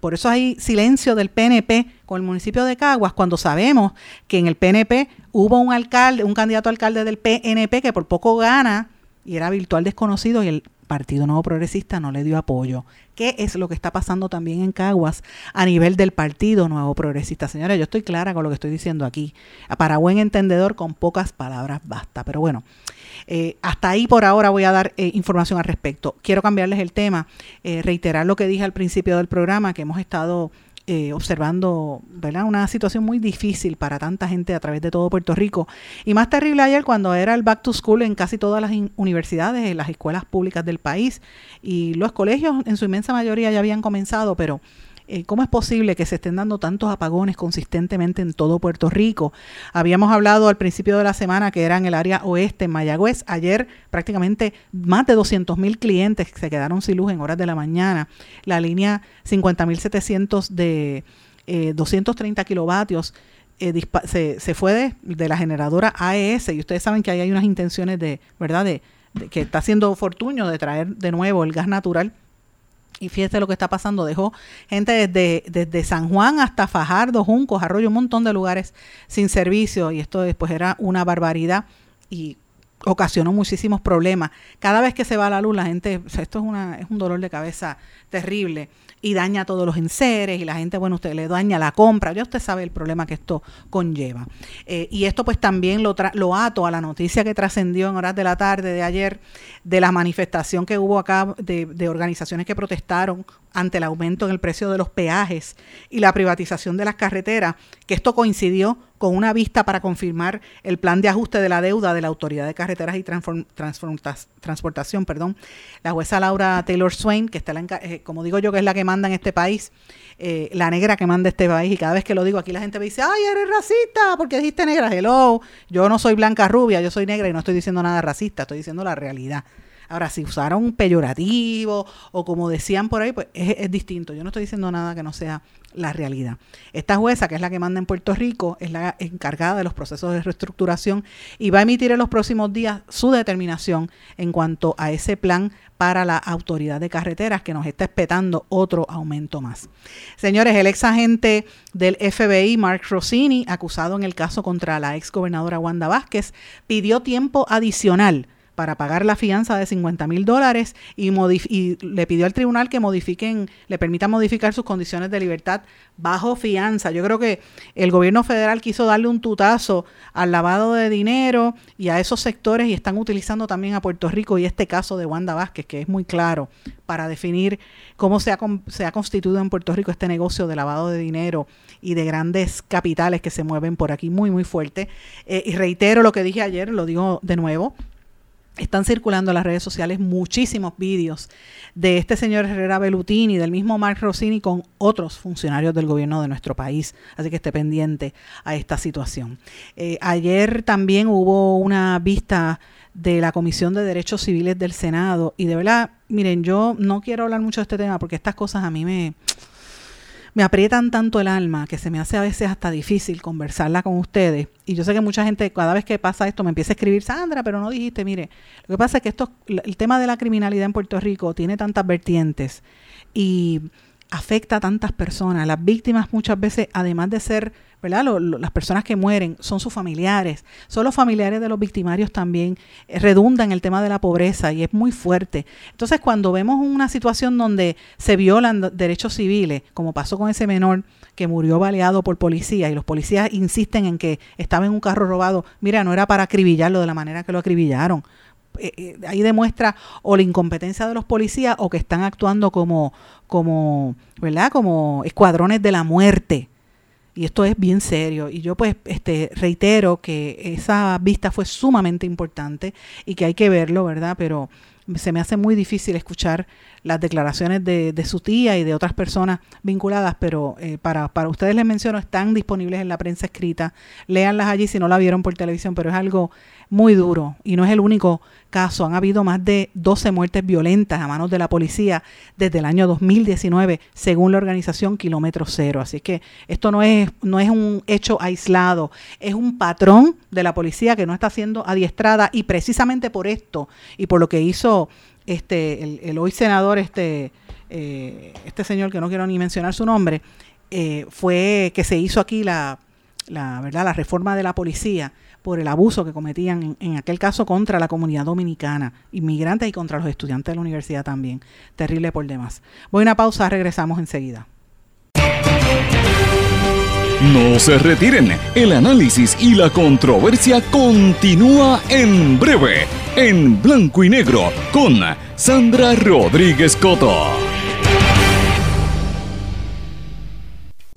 Por eso hay silencio del PNP con el municipio de Caguas cuando sabemos que en el PNP hubo un alcalde, un candidato alcalde del PNP que por poco gana y era virtual desconocido y el Partido Nuevo Progresista no le dio apoyo. ¿Qué es lo que está pasando también en Caguas a nivel del Partido Nuevo Progresista? Señora, yo estoy clara con lo que estoy diciendo aquí. Para buen entendedor, con pocas palabras basta. Pero bueno, eh, hasta ahí por ahora voy a dar eh, información al respecto. Quiero cambiarles el tema, eh, reiterar lo que dije al principio del programa, que hemos estado observando ¿verdad? una situación muy difícil para tanta gente a través de todo Puerto Rico. Y más terrible ayer cuando era el back to school en casi todas las universidades, en las escuelas públicas del país. Y los colegios en su inmensa mayoría ya habían comenzado, pero eh, ¿cómo es posible que se estén dando tantos apagones consistentemente en todo Puerto Rico? Habíamos hablado al principio de la semana que era en el área oeste, en Mayagüez. Ayer prácticamente más de 200 mil clientes se quedaron sin luz en horas de la mañana. La línea 50.700 de 230 eh, kilovatios eh, se, fue de, la generadora AES y ustedes saben que ahí hay unas intenciones de, ¿verdad?, de, que está haciendo Fortuño de traer de nuevo el gas natural y fíjese lo que está pasando, dejó gente desde, desde San Juan hasta Fajardo, Juncos, Arroyo, un montón de lugares sin servicio y esto después era una barbaridad. Y ocasionó muchísimos problemas. Cada vez que se va la luz, la gente, esto es, una, es un dolor de cabeza terrible y daña todos los enseres y la gente, bueno, usted le daña la compra, ya usted sabe el problema que esto conlleva. Eh, y esto pues también lo, lo ato a la noticia que trascendió en horas de la tarde de ayer de la manifestación que hubo acá de, de organizaciones que protestaron ante el aumento en el precio de los peajes y la privatización de las carreteras, que esto coincidió con una vista para confirmar el plan de ajuste de la deuda de la Autoridad de Carreteras y Transportación, perdón. La jueza Laura Taylor Swain, que está, la, eh, como digo yo, que es la que manda en este país, eh, la negra que manda este país, y cada vez que lo digo aquí la gente me dice, ay, eres racista, porque dijiste negra, hello, yo no soy blanca rubia, yo soy negra y no estoy diciendo nada racista, estoy diciendo la realidad. Ahora, si usaron peyorativo o como decían por ahí, pues es, distinto. Yo no estoy diciendo nada que no sea la realidad. Esta jueza, que es la que manda en Puerto Rico, es la encargada de los procesos de reestructuración y va a emitir en los próximos días su determinación en cuanto a ese plan para la autoridad de carreteras que nos está esperando otro aumento más. Señores, el ex agente del FBI, Mark Rossini, acusado en el caso contra la ex gobernadora Wanda Vázquez, pidió tiempo adicional para pagar la fianza de 50 mil dólares y, le pidió al tribunal que modifiquen, le permita modificar sus condiciones de libertad bajo fianza. Yo creo que el gobierno federal quiso darle un tutazo al lavado de dinero y a esos sectores y están utilizando también a Puerto Rico y este caso de Wanda Vázquez, que es muy claro para definir cómo se ha, se ha constituido en Puerto Rico este negocio de lavado de dinero y de grandes capitales que se mueven por aquí muy, muy fuerte. Eh, y reitero lo que dije ayer, lo digo de nuevo, están circulando en las redes sociales muchísimos vídeos de este señor Herrera Bellutini, del mismo Mark Rossini, con otros funcionarios del gobierno de nuestro país. Así que esté pendiente a esta situación. Eh, ayer también hubo una vista de la Comisión de Derechos Civiles del Senado y de verdad, miren, yo no quiero hablar mucho de este tema porque estas cosas a mí me me aprietan tanto el alma que se me hace a veces hasta difícil conversarla con ustedes. Y yo sé que mucha gente, cada vez que pasa esto, me empieza a escribir, Sandra, pero no dijiste, mire, lo que pasa es que esto, el tema de la criminalidad en Puerto Rico tiene tantas vertientes y afecta a tantas personas. Las víctimas muchas veces, además de ser ¿verdad? las personas que mueren son sus familiares, son los familiares de los victimarios también, eh, redunda en el tema de la pobreza y es muy fuerte. Entonces, cuando vemos una situación donde se violan derechos civiles, como pasó con ese menor que murió baleado por policía y los policías insisten en que estaba en un carro robado, mira, no era para acribillarlo de la manera que lo acribillaron. Eh, eh, ahí demuestra o la incompetencia de los policías o que están actuando como, como, ¿verdad? Como escuadrones de la muerte y esto es bien serio. Y yo pues este, reitero que esa vista fue sumamente importante y que hay que verlo, ¿verdad? Pero se me hace muy difícil escuchar las declaraciones de, de su tía y de otras personas vinculadas, pero eh, para, para ustedes les menciono, están disponibles en la prensa escrita, léanlas allí si no la vieron por televisión, pero es algo muy duro y no es el único caso. Han habido más de 12 muertes violentas a manos de la policía desde el año 2019, según la organización Kilómetro Cero. Así que esto no es, no es un hecho aislado, es un patrón de la policía que no está siendo adiestrada y precisamente por esto y por lo que hizo este el, hoy senador, este, eh, este señor que no quiero ni mencionar su nombre, eh, fue que se hizo aquí la, la, ¿verdad? la reforma de la policía por el abuso que cometían en, aquel caso contra la comunidad dominicana, inmigrantes y contra los estudiantes de la universidad también. Terrible por demás. Voy a una pausa, regresamos enseguida. No se retiren, el análisis y la controversia continúa en breve, en blanco y negro, con Sandra Rodríguez Coto.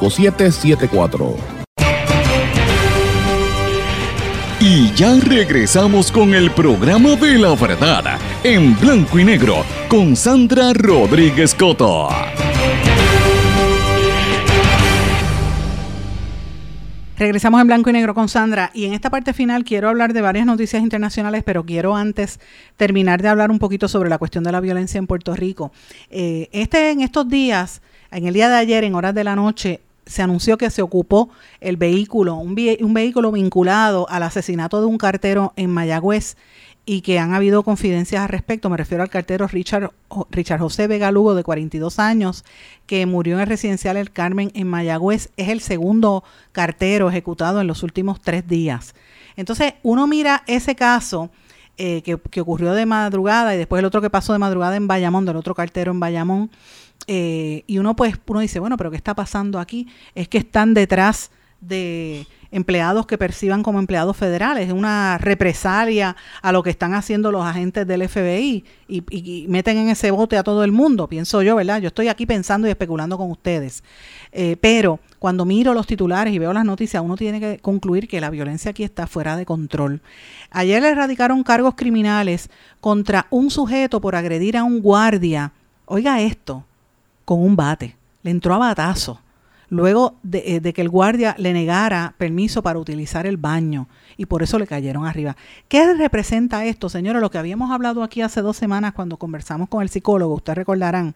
5774 939-336-5774. Y ya regresamos con el programa de la verdad en blanco y negro con Sandra Rodríguez Coto. Regresamos en blanco y negro con Sandra y en esta parte final quiero hablar de varias noticias internacionales, pero quiero antes terminar de hablar un poquito sobre la cuestión de la violencia en Puerto Rico. Eh, este en estos días, en el día de ayer, en horas de la noche, se anunció que se ocupó el vehículo, un, vehículo vinculado al asesinato de un cartero en Mayagüez y que han habido confidencias al respecto. Me refiero al cartero Richard, Richard José Vega Lugo, de 42 años, que murió en el residencial El Carmen en Mayagüez. Es el segundo cartero ejecutado en los últimos tres días. Entonces, uno mira ese caso eh, que, ocurrió de madrugada y después el otro que pasó de madrugada en Bayamón, del otro cartero en Bayamón. Eh, y uno pues uno dice, bueno, pero ¿qué está pasando aquí? Es que están detrás de empleados que perciban como empleados federales, es una represalia a lo que están haciendo los agentes del FBI y, meten en ese bote a todo el mundo, pienso yo, ¿verdad? Yo estoy aquí pensando y especulando con ustedes. Eh, pero cuando miro los titulares y veo las noticias, uno tiene que concluir que la violencia aquí está fuera de control. Ayer le erradicaron cargos criminales contra un sujeto por agredir a un guardia, oiga esto, con un bate, le entró a batazo luego de, de, que el guardia le negara permiso para utilizar el baño y por eso le cayeron arriba. ¿Qué representa esto, señores? Lo que habíamos hablado aquí hace dos semanas cuando conversamos con el psicólogo, ustedes recordarán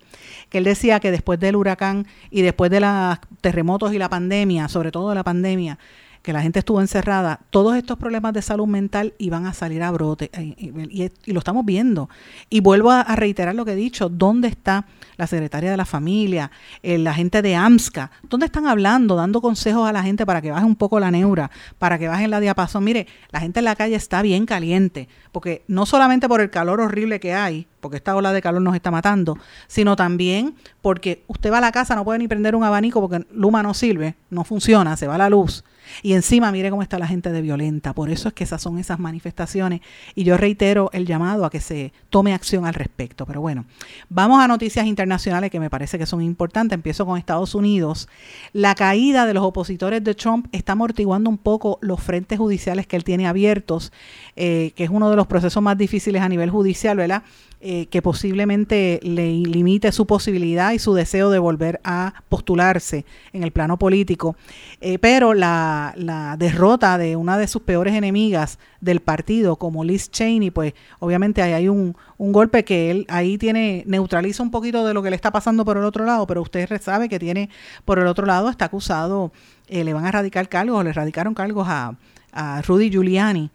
que él decía que después del huracán y después de los terremotos y la pandemia, sobre todo la pandemia, que la gente estuvo encerrada, todos estos problemas de salud mental iban a salir a brote eh, y, lo estamos viendo. Y vuelvo a, reiterar lo que he dicho, ¿dónde está la secretaria de la familia, eh, la gente de AMSCA? ¿Dónde están hablando, dando consejos a la gente para que baje un poco la neura, para que bajen la diapasón? Mire, la gente en la calle está bien caliente, porque no solamente por el calor horrible que hay, porque esta ola de calor nos está matando, sino también porque usted va a la casa, no puede ni prender un abanico porque Luma no sirve, no funciona, se va la luz. Y encima, mire cómo está la gente de violenta. Por eso es que esas son esas manifestaciones. Y yo reitero el llamado a que se tome acción al respecto. Pero bueno, vamos a noticias internacionales que me parece que son importantes. Empiezo con Estados Unidos. La caída de los opositores de Trump está amortiguando un poco los frentes judiciales que él tiene abiertos, eh, que es uno de los procesos más difíciles a nivel judicial, ¿verdad? Eh, que posiblemente le limite su posibilidad y su deseo de volver a postularse en el plano político. Eh, pero la, la, derrota de una de sus peores enemigas del partido, como Liz Cheney, pues obviamente ahí hay un, un golpe que él ahí tiene, neutraliza un poquito de lo que le está pasando por el otro lado, pero usted sabe que tiene por el otro lado, está acusado, eh, le van a radicar cargos, le radicaron cargos a, a Rudy Giuliani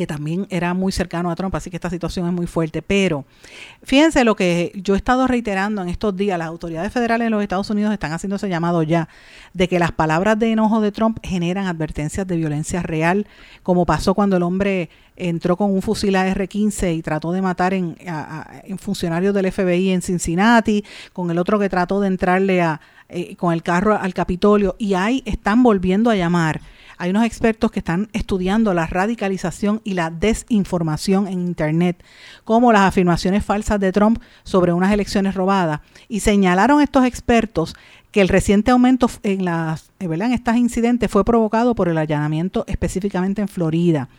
que también era muy cercano a Trump, así que esta situación es muy fuerte. Pero fíjense lo que yo he estado reiterando en estos días, las autoridades federales de los Estados Unidos están haciendo ese llamado ya, de que las palabras de enojo de Trump generan advertencias de violencia real, como pasó cuando el hombre entró con un fusil AR-15 y trató de matar en, en, funcionarios del FBI en Cincinnati, con el otro que trató de entrarle a, eh, con el carro al Capitolio, y ahí están volviendo a llamar hay unos expertos que están estudiando la radicalización y la desinformación en Internet, como las afirmaciones falsas de Trump sobre unas elecciones robadas. Y señalaron estos expertos que el reciente aumento en, las, eh, en estos incidentes fue provocado por el allanamiento específicamente en Florida.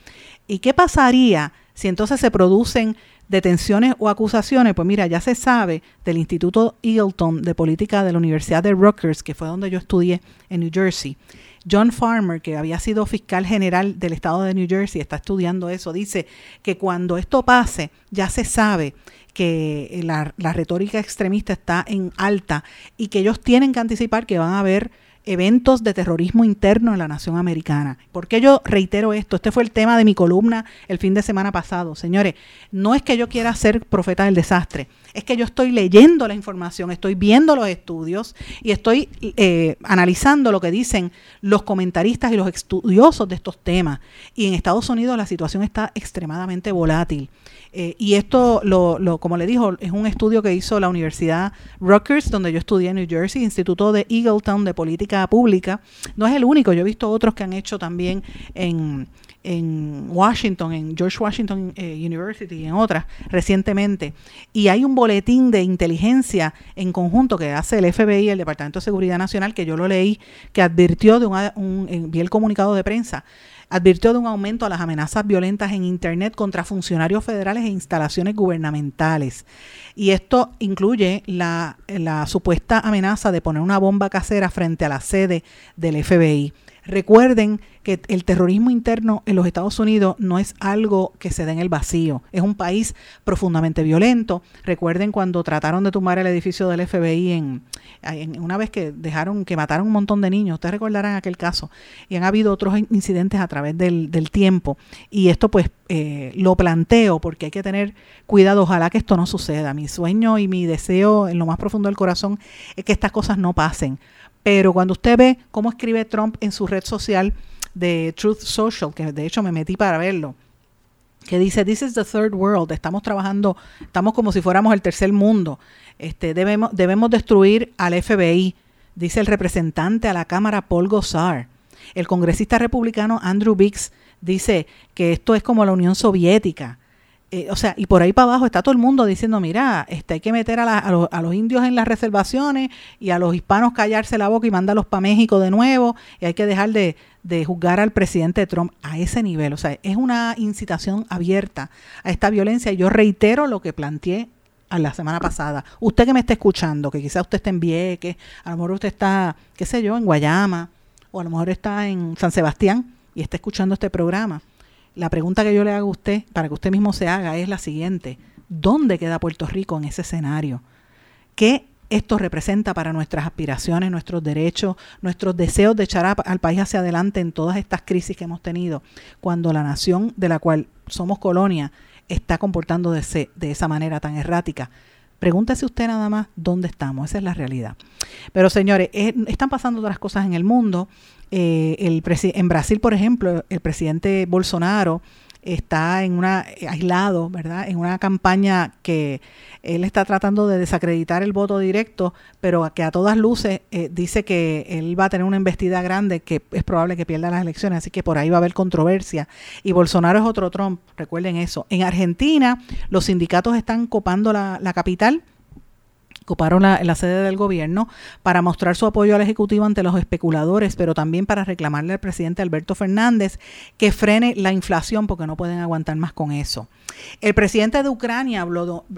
¿Y qué pasaría si entonces se producen detenciones o acusaciones? Pues mira, ya se sabe del Instituto Eagleton de Política de la Universidad de Rutgers, que fue donde yo estudié en New Jersey, John Farmer, que había sido fiscal general del estado de New Jersey, está estudiando eso, dice que cuando esto pase, ya se sabe que la, retórica extremista está en alta y que ellos tienen que anticipar que van a haber eventos de terrorismo interno en la nación americana. ¿Por qué yo reitero esto? Este fue el tema de mi columna el fin de semana pasado. Señores, no es que yo quiera ser profeta del desastre, es que yo estoy leyendo la información, estoy viendo los estudios y estoy eh, analizando lo que dicen los comentaristas y los estudiosos de estos temas. Y en Estados Unidos la situación está extremadamente volátil. Eh, y esto, lo, lo, como le dijo, es un estudio que hizo la Universidad Rutgers, donde yo estudié en New Jersey, Instituto de Eagletown de Política Pública. No es el único, yo he visto otros que han hecho también en, en Washington, en George Washington eh, University y en otras recientemente. Y hay un boletín de inteligencia en conjunto que hace el FBI, el Departamento de Seguridad Nacional, que yo lo leí, que advirtió de un, vi el comunicado de prensa, advirtió de un aumento a las amenazas violentas en Internet contra funcionarios federales e instalaciones gubernamentales. Y esto incluye la, la supuesta amenaza de poner una bomba casera frente a la sede del FBI. Recuerden que el terrorismo interno en los Estados Unidos no es algo que se dé en el vacío, es un país profundamente violento. Recuerden cuando trataron de tumbar el edificio del FBI en, una vez que dejaron que mataron un montón de niños, ustedes recordarán aquel caso, y han habido otros incidentes a través del, tiempo. Y esto pues eh, lo planteo porque hay que tener cuidado, ojalá que esto no suceda. Mi sueño y mi deseo en lo más profundo del corazón es que estas cosas no pasen pero cuando usted ve cómo escribe Trump en su red social de Truth Social, que de hecho me metí para verlo, que dice, This is the third world, estamos trabajando, estamos como si fuéramos el tercer mundo, este, debemos, debemos destruir al FBI, dice el representante a la Cámara Paul Gosar. El congresista republicano Andrew Biggs dice que esto es como la Unión Soviética. Eh, o sea, y por ahí para abajo está todo el mundo diciendo, mira, este, hay que meter a, los indios en las reservaciones y a los hispanos callarse la boca y mandarlos para México de nuevo y hay que dejar de, de juzgar al presidente Trump a ese nivel. O sea, es una incitación abierta a esta violencia. Yo reitero lo que planteé a la semana pasada. Usted que me está escuchando, que quizás usted esté en Vieques, a lo mejor usted está, qué sé yo, en Guayama, o a lo mejor está en San Sebastián y está escuchando este programa. La pregunta que yo le hago a usted, para que usted mismo se haga, es la siguiente. ¿Dónde queda Puerto Rico en ese escenario? ¿Qué esto representa para nuestras aspiraciones, nuestros derechos, nuestros deseos de echar al país hacia adelante en todas estas crisis que hemos tenido, cuando la nación de la cual somos colonia está comportando de, de esa manera tan errática. Pregúntese usted nada más dónde estamos, esa es la realidad. Pero señores, están pasando otras cosas en el mundo. Eh, el en Brasil, por ejemplo, el presidente Bolsonaro está en una aislado, ¿verdad? En una campaña que él está tratando de desacreditar el voto directo, pero que a todas luces eh, dice que él va a tener una investida grande, que es probable que pierda las elecciones, así que por ahí va a haber controversia. Y Bolsonaro es otro Trump, recuerden eso. En Argentina, los sindicatos están copando la, la capital ocuparon la, la, sede del gobierno para mostrar su apoyo al Ejecutivo ante los especuladores, pero también para reclamarle al presidente Alberto Fernández que frene la inflación porque no pueden aguantar más con eso. El presidente de Ucrania,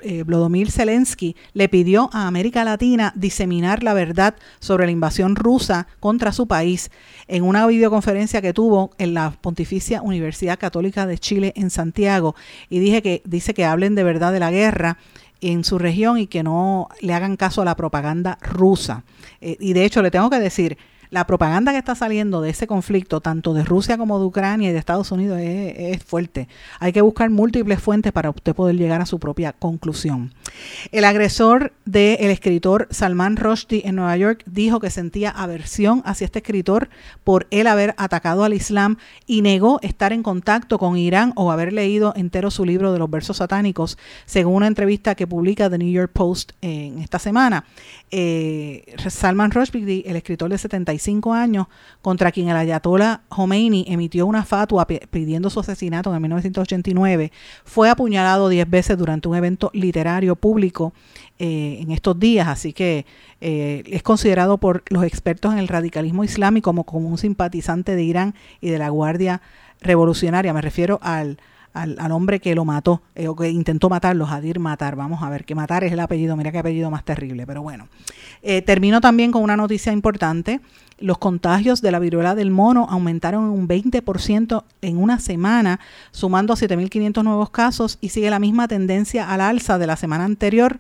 eh, Vladimir Zelensky, le pidió a América Latina diseminar la verdad sobre la invasión rusa contra su país en una videoconferencia que tuvo en la Pontificia Universidad Católica de Chile en Santiago y dije que, dice que hablen de verdad de la guerra en su región y que no le hagan caso a la propaganda rusa. Eh, y de hecho le tengo que decir, la propaganda que está saliendo de ese conflicto, tanto de Rusia como de Ucrania y de Estados Unidos, es, fuerte. Hay que buscar múltiples fuentes para usted poder llegar a su propia conclusión. El agresor del escritor Salman Rushdie en Nueva York dijo que sentía aversión hacia este escritor por él haber atacado al Islam y negó estar en contacto con Irán o haber leído entero su libro de los versos satánicos, según una entrevista que publica The New York Post en esta semana. Eh, Salman Rushdie, el escritor de 75 años, contra quien el ayatollah Khomeini emitió una fatua pidiendo su asesinato en 1989, fue apuñalado 10 veces durante un evento literario público eh, en estos días, así que eh, es considerado por los expertos en el radicalismo islámico como, un simpatizante de Irán y de la Guardia Revolucionaria. Me refiero al al, al hombre que lo mató, eh, o que intentó matarlo, Jadir Matar. Vamos a ver, que Matar es el apellido, mira qué apellido más terrible, pero bueno. Eh, termino también con una noticia importante. Los contagios de la viruela del mono aumentaron un 20% en una semana, sumando a 7.500 nuevos casos y sigue la misma tendencia al alza de la semana anterior.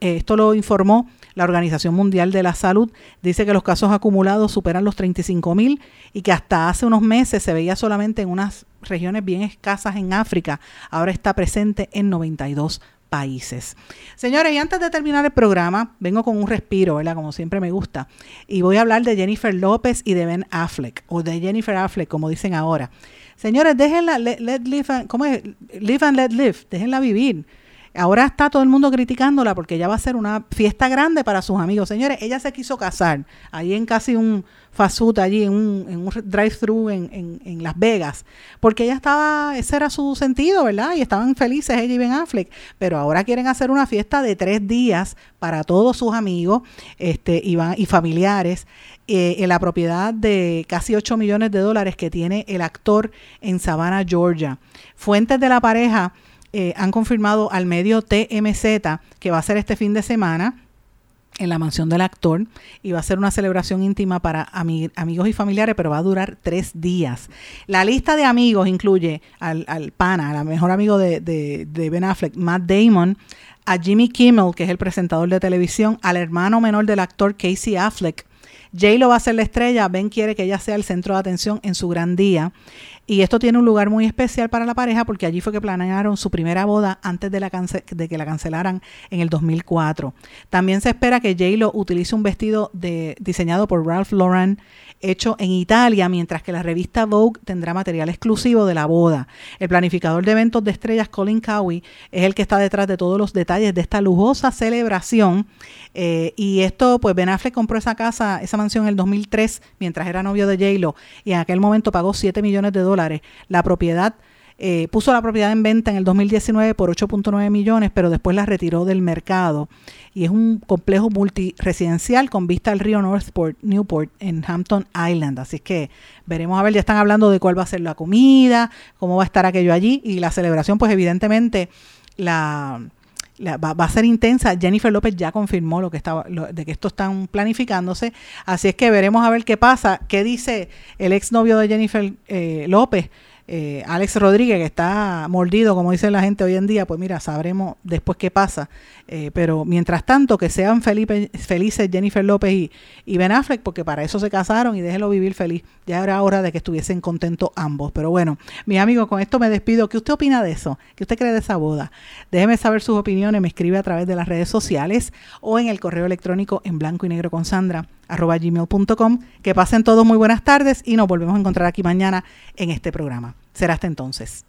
Eh, esto lo informó la Organización Mundial de la Salud. Dice que los casos acumulados superan los 35.000 y que hasta hace unos meses se veía solamente en unas regiones bien escasas en África, ahora está presente en 92 países. Señores, y antes de terminar el programa, vengo con un respiro, ¿verdad? Como siempre me gusta. Y voy a hablar de Jennifer López y de Ben Affleck, o de Jennifer Affleck, como dicen ahora. Señores, déjenla, let, live, ¿cómo es? Live and let live, déjenla vivir. Ahora está todo el mundo criticándola porque ella va a ser una fiesta grande para sus amigos. Señores, ella se quiso casar ahí en casi un fast allí en un, drive-thru en, Las Vegas, porque ella estaba, ese era su sentido, ¿verdad? Y estaban felices ella y Ben Affleck, pero ahora quieren hacer una fiesta de tres días para todos sus amigos este, y, y familiares eh, en la propiedad de casi 8 millones de dólares que tiene el actor en Savannah, Georgia. Fuentes de la pareja eh, han confirmado al medio TMZ que va a ser este fin de semana en la mansión del actor y va a ser una celebración íntima para amigos y familiares, pero va a durar tres días. La lista de amigos incluye al, pana, al mejor amigo de, de, de Ben Affleck, Matt Damon, a Jimmy Kimmel, que es el presentador de televisión, al hermano menor del actor Casey Affleck, J-Lo va a ser la estrella, Ben quiere que ella sea el centro de atención en su gran día. Y esto tiene un lugar muy especial para la pareja porque allí fue que planearon su primera boda antes de, la de que la cancelaran en el 2004. También se espera que J-Lo utilice un vestido de, diseñado por Ralph Lauren hecho en Italia, mientras que la revista Vogue tendrá material exclusivo de la boda. El planificador de eventos de estrellas, Colin Cowie, es el que está detrás de todos los detalles de esta lujosa celebración. Eh, y esto, pues Ben Affleck compró esa casa, esa mansión en el 2003, mientras era novio de J-Lo, y en aquel momento pagó 7 millones de dólares. La propiedad eh, puso la propiedad en venta en el 2019 por 8.9 millones, pero después la retiró del mercado. Y es un complejo multiresidencial con vista al río Northport, Newport, en Hampton Island. Así que veremos a ver, ya están hablando de cuál va a ser la comida, cómo va a estar aquello allí. Y la celebración, pues evidentemente, la va, a ser intensa. Jennifer López ya confirmó lo que estaba, de que esto están planificándose. Así es que veremos a ver qué pasa. ¿Qué dice el exnovio de Jennifer eh, López? Eh, Alex Rodríguez, que está mordido, como dice la gente hoy en día, pues mira, sabremos después qué pasa. Eh, pero mientras tanto, que sean felices Jennifer López y, y, Ben Affleck, porque para eso se casaron y déjenlo vivir feliz. Ya era hora de que estuviesen contentos ambos. Pero bueno, mi amigo, con esto me despido. ¿Qué usted opina de eso? ¿Qué usted cree de esa boda? Déjeme saber sus opiniones, me escribe a través de las redes sociales o en el correo electrónico en blanco y negro con Sandra arroba gmail.com. Que pasen todos muy buenas tardes y nos volvemos a encontrar aquí mañana en este programa. Será hasta entonces.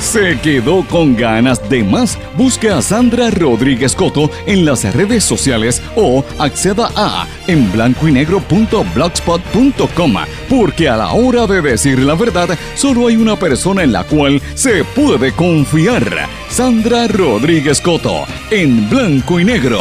¿Se quedó con ganas de más? Busque a Sandra Rodríguez Coto en las redes sociales o acceda a en blanco y porque a la hora de decir la verdad solo hay una persona en la cual se puede confiar. Sandra Rodríguez Coto en blanco y negro.